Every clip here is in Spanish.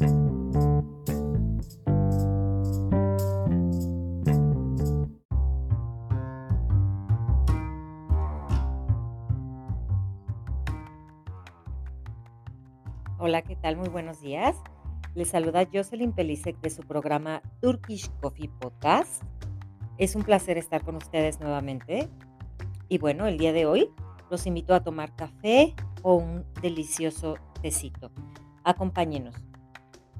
Hola, ¿qué tal? Muy buenos días. Les saluda Jocelyn Pelisek de su programa Turkish Coffee Podcast. Es un placer estar con ustedes nuevamente. Y bueno, el día de hoy los invito a tomar café o un delicioso tecito. Acompáñenos.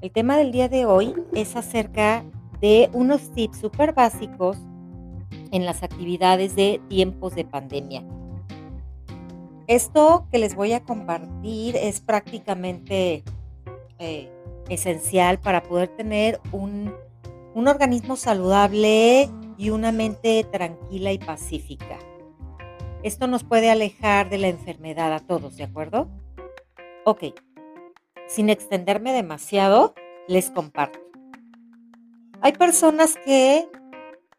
El tema del día de hoy es acerca de unos tips súper básicos en las actividades de tiempos de pandemia. Esto que les voy a compartir es prácticamente eh, esencial para poder tener un, un organismo saludable y una mente tranquila y pacífica. Esto nos puede alejar de la enfermedad a todos, ¿de acuerdo? Ok, sin extenderme demasiado, les comparto. Hay personas que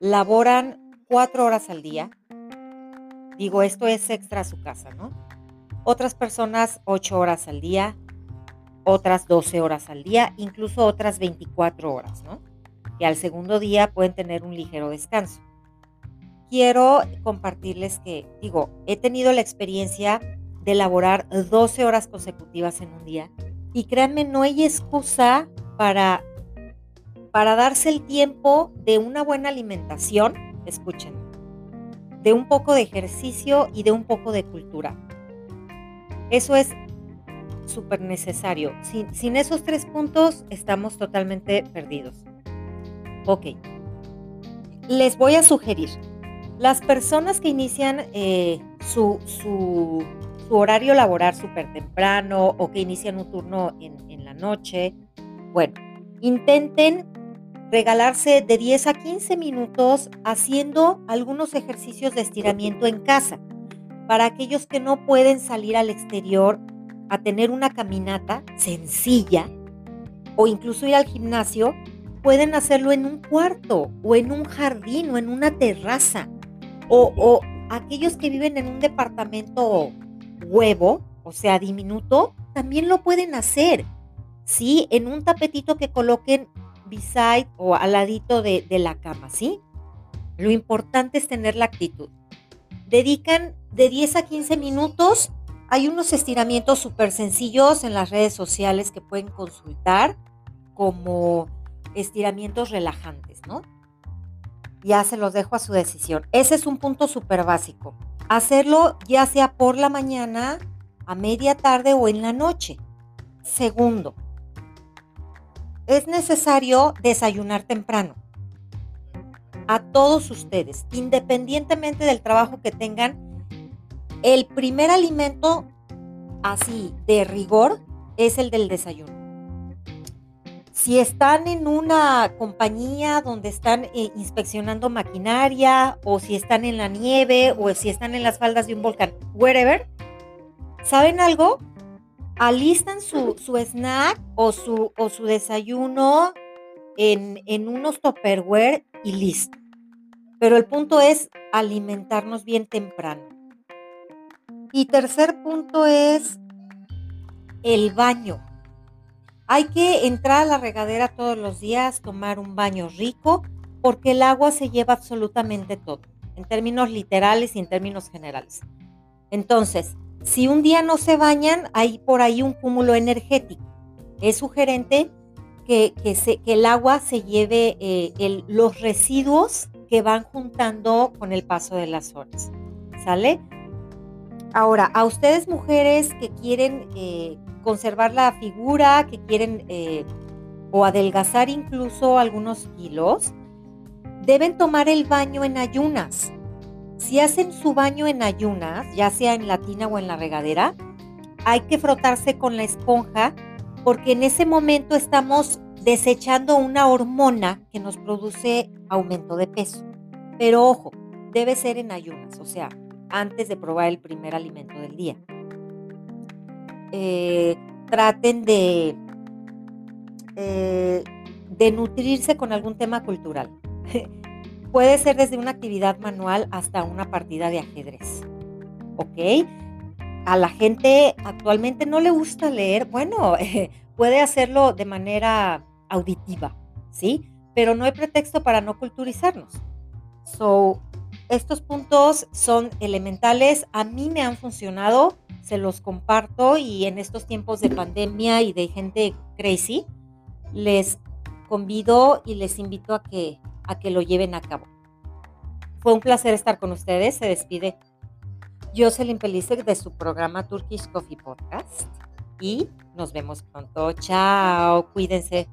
laboran cuatro horas al día, Digo, esto es extra a su casa, ¿no? Otras personas 8 horas al día, otras 12 horas al día, incluso otras 24 horas, ¿no? Y al segundo día pueden tener un ligero descanso. Quiero compartirles que, digo, he tenido la experiencia de laborar 12 horas consecutivas en un día y créanme, no hay excusa para, para darse el tiempo de una buena alimentación. Escuchen, de un poco de ejercicio y de un poco de cultura. Eso es súper necesario. Sin, esos tres puntos estamos totalmente perdidos. Ok. Les voy a sugerir, las personas que inician eh, su, su, horario laboral súper temprano o que inician un turno en, en la noche, bueno, intenten regalarse de 10 a 15 minutos haciendo algunos ejercicios de estiramiento en casa. Para aquellos que no pueden salir al exterior a tener una caminata sencilla o incluso ir al gimnasio, pueden hacerlo en un cuarto o en un jardín o en una terraza. O, aquellos que viven en un departamento huevo, o sea, diminuto, también lo pueden hacer. Sí, en un tapetito que coloquen beside o al ladito de, de la cama, ¿sí? Lo importante es tener la actitud. Dedican de 10 a 15 minutos. Hay unos estiramientos súper sencillos en las redes sociales que pueden consultar como estiramientos relajantes, ¿no? Ya se los dejo a su decisión. Ese es un punto súper básico. Hacerlo ya sea por la mañana, a media tarde o en la noche. Segundo, es necesario desayunar temprano. A todos ustedes, independientemente del trabajo que tengan, el primer alimento así de rigor es el del desayuno. Si están en una compañía donde están eh, inspeccionando maquinaria o si están en la nieve o si están en las faldas de un volcán, wherever, ¿saben algo? alistan su, snack o su, o su desayuno en, en unos topperware y listo. Pero el punto es alimentarnos bien temprano. Y tercer punto es el baño. Hay que entrar a la regadera todos los días, tomar un baño rico, porque el agua se lleva absolutamente todo, en términos literales y en términos generales. Entonces, si un día no se bañan, hay por ahí un cúmulo energético. Es sugerente que, el agua se lleve eh, los residuos que van juntando con el paso de las horas. ¿Sale? Ahora, a ustedes mujeres que quieren eh, conservar la figura, que quieren eh, o adelgazar incluso algunos kilos, deben tomar el baño en ayunas. Si hacen su baño en ayunas, ya sea en la tina o en la regadera, hay que frotarse con la esponja porque en ese momento estamos desechando una hormona que nos produce aumento de peso. Pero ojo, debe ser en ayunas, o sea, antes de probar el primer alimento del día. Eh, traten de, eh, de nutrirse con algún tema cultural. Puede ser desde una actividad manual hasta una partida de ajedrez. ¿Ok? A la gente actualmente no le gusta leer. Bueno, puede hacerlo de manera auditiva, ¿sí? Pero no hay pretexto para no culturizarnos. So, estos puntos son elementales, a mí me han funcionado, se los comparto y en estos tiempos de pandemia y de gente crazy, les convido y les invito a que, a que lo lleven a cabo. Fue un placer estar con ustedes. Se despide Jocelyn Pelisek de su programa Turkish Coffee Podcast y nos vemos pronto. Chao, cuídense.